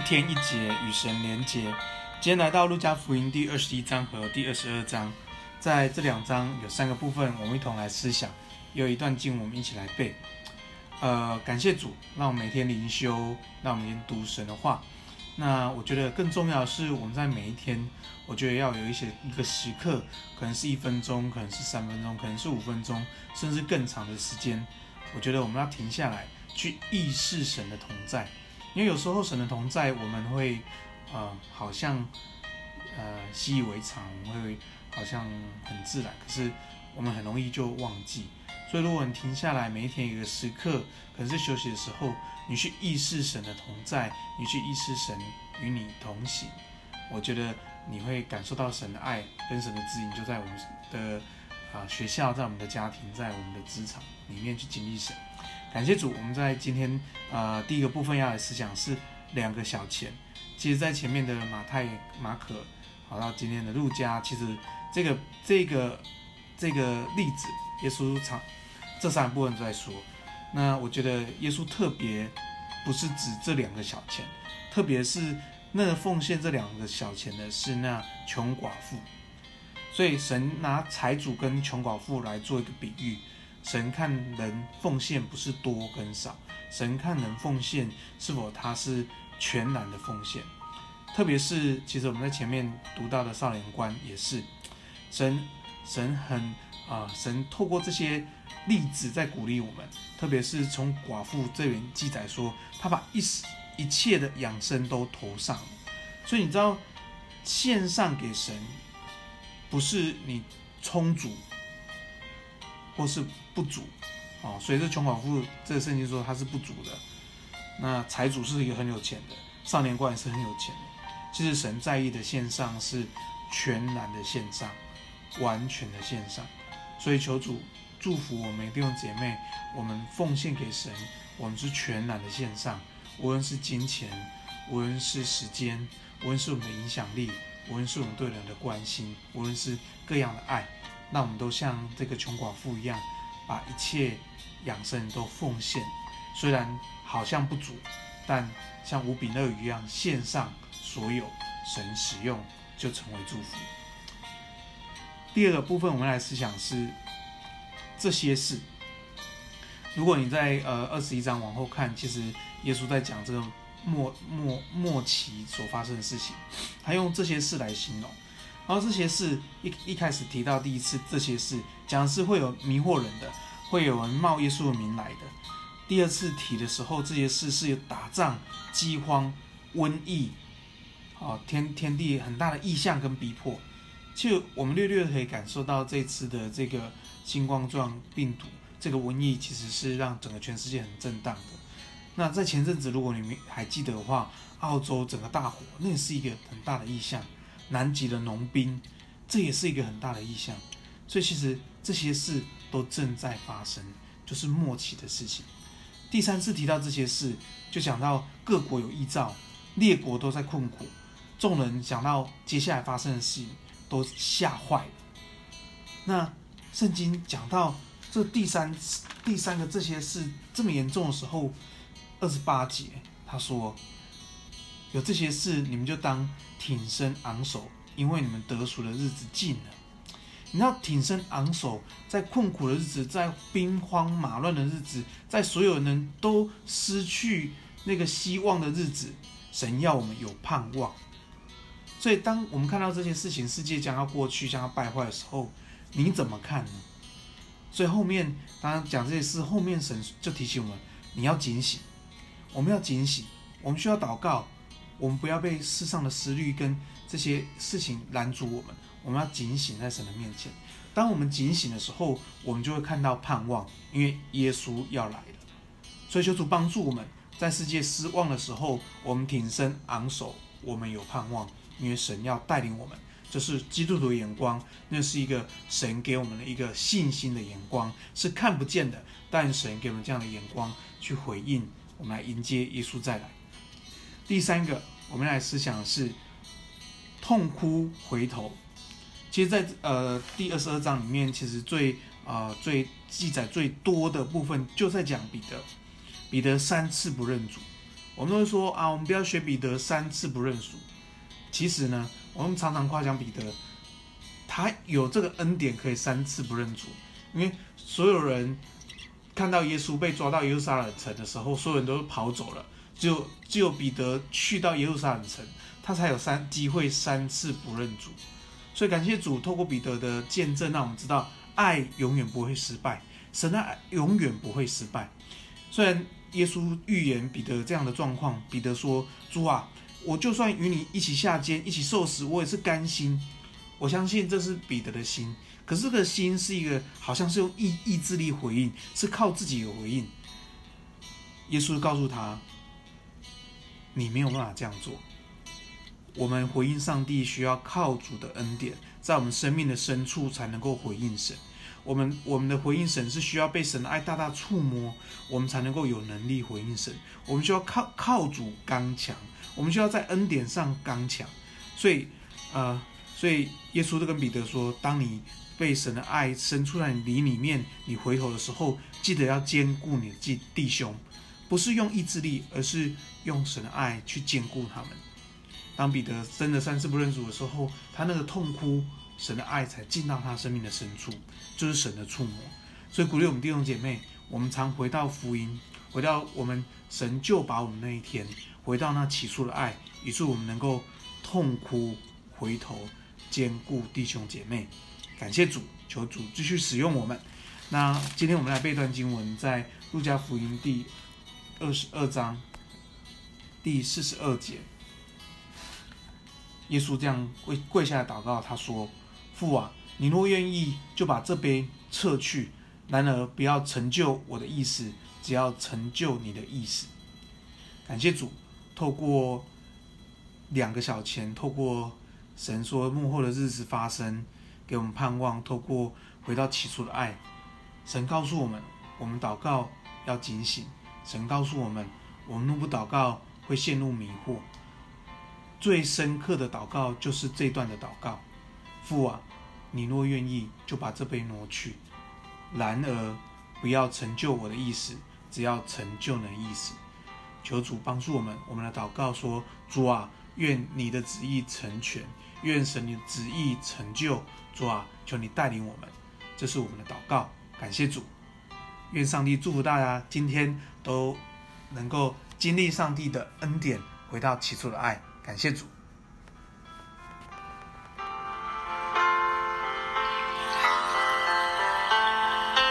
一天一节与神连结。今天来到路加福音第二十一章和第二十二章，在这两章有三个部分，我们一同来思想。有一段经，我们一起来背。呃，感谢主，让我每天灵修，让我们读神的话。那我觉得更重要的是，我们在每一天，我觉得要有一些一个时刻，可能是一分钟，可能是三分钟，可能是五分钟，甚至更长的时间。我觉得我们要停下来，去意识神的同在。因为有时候神的同在，我们会，呃，好像，呃，习以为常，我会好像很自然，可是我们很容易就忘记。所以，如果你停下来，每一天一个时刻，可能是休息的时候，你去意识神的同在，你去意识神与你同行，我觉得你会感受到神的爱跟神的指引，就在我们的啊、学校，在我们的家庭，在我们的职场里面去经历神。感谢主，我们在今天呃第一个部分要来思想是两个小钱。其实，在前面的马太、马可，好到今天的路加，其实这个这个这个例子，耶稣常。这三部分都在说，那我觉得耶稣特别不是指这两个小钱，特别是那个奉献这两个小钱的是那穷寡妇，所以神拿财主跟穷寡妇来做一个比喻，神看人奉献不是多跟少，神看人奉献是否他是全然的奉献，特别是其实我们在前面读到的少年观也是，神神很啊、神透过这些。例子在鼓励我们，特别是从寡妇这边记载说，他把一一切的养生都投上，所以你知道，献上给神，不是你充足或是不足啊。所以这穷寡妇这个圣经说他是不足的，那财主是一个很有钱的，少年官也是很有钱的。其实神在意的线上是全然的线上，完全的线上，所以求主。祝福我们弟兄姐妹，我们奉献给神，我们是全然的线上，无论是金钱，无论是时间，无论是我们的影响力，无论是我们对人的关心，无论是各样的爱，那我们都像这个穷寡妇一样，把一切养生都奉献。虽然好像不足，但像无饼二鱼一样献上所有，神使用就成为祝福。第二个部分，我们来思想是。这些事，如果你在呃二十一章往后看，其实耶稣在讲这个末末末期所发生的事情，他用这些事来形容。然后这些事一一开始提到第一次这些事，讲是会有迷惑人的，会有人冒耶稣的名来的。第二次提的时候，这些事是有打仗、饥荒、瘟疫，啊，天天地很大的异象跟逼迫。就我们略略可以感受到这次的这个。新冠状病毒这个瘟疫其实是让整个全世界很震荡的。那在前阵子，如果你们还记得的话，澳洲整个大火，那也是一个很大的异象。南极的农兵，这也是一个很大的意象。所以其实这些事都正在发生，就是末期的事情。第三次提到这些事，就讲到各国有异兆，列国都在困苦，众人想到接下来发生的事，都吓坏了。那。圣经讲到这第三次第三个这些事这么严重的时候，二十八节他说：“有这些事，你们就当挺身昂首，因为你们得赎的日子近了。”你要挺身昂首，在困苦的日子，在兵荒马乱的日子，在所有人都失去那个希望的日子，神要我们有盼望。所以，当我们看到这些事情，世界将要过去，将要败坏的时候，你怎么看呢？所以后面当然讲这些事，后面神就提醒我们，你要警醒，我们要警醒，我们需要祷告，我们不要被世上的思虑跟这些事情拦阻我们，我们要警醒在神的面前。当我们警醒的时候，我们就会看到盼望，因为耶稣要来了。所以求主帮助我们在世界失望的时候，我们挺身昂首，我们有盼望，因为神要带领我们。这是基督徒的眼光，那是一个神给我们的一个信心的眼光，是看不见的，但神给我们这样的眼光去回应，我们来迎接耶稣再来。第三个，我们来思想是痛哭回头。其实在，呃第二十二章里面，其实最啊、最记载最多的部分就在讲彼得，彼得三次不认主，我们都说啊，我们不要学彼得三次不认输。其实呢，我们常常夸奖彼得，他有这个恩典可以三次不认主，因为所有人看到耶稣被抓到耶路撒冷城的时候，所有人都跑走了，只有只有彼得去到耶路撒冷城，他才有三机会三次不认主。所以感谢主，透过彼得的见证，让我们知道爱永远不会失败，神的爱永远不会失败。虽然耶稣预言彼得这样的状况，彼得说：“主啊。”我就算与你一起下监，一起受死，我也是甘心。我相信这是彼得的心，可是这个心是一个好像是用意意志力回应，是靠自己有回应。耶稣告诉他：“你没有办法这样做。我们回应上帝需要靠主的恩典，在我们生命的深处才能够回应神。我们我们的回应神是需要被神的爱大大触摸，我们才能够有能力回应神。我们需要靠靠主刚强。”我们需要在恩典上刚强，所以，呃，所以耶稣就跟彼得说：“当你被神的爱生出来你里面，你回头的时候，记得要兼顾你的弟弟兄，不是用意志力，而是用神的爱去坚固他们。”当彼得真的三次不认主的时候，他那个痛哭，神的爱才进到他生命的深处，就是神的触摸。所以鼓励我们弟兄姐妹，我们常回到福音，回到我们神救拔我们那一天。回到那起初的爱，以致我们能够痛哭回头，坚固弟兄姐妹。感谢主，求主继续使用我们。那今天我们来背段经文，在路加福音第二十二章第四十二节，耶稣这样跪跪下来祷告，他说：“父啊，你若愿意，就把这杯撤去；然而不要成就我的意思，只要成就你的意思。”感谢主。透过两个小钱，透过神说幕后的日子发生，给我们盼望。透过回到起初的爱，神告诉我们，我们祷告要警醒。神告诉我们，我们若不祷告会陷入迷惑。最深刻的祷告就是这段的祷告：父啊，你若愿意，就把这杯挪去；然而不要成就我的意思，只要成就你的意思。求主帮助我们，我们的祷告说：主啊，愿你的旨意成全，愿神你的旨意成就。主啊，求你带领我们，这是我们的祷告。感谢主，愿上帝祝福大家，今天都能够经历上帝的恩典，回到起初的爱。感谢主。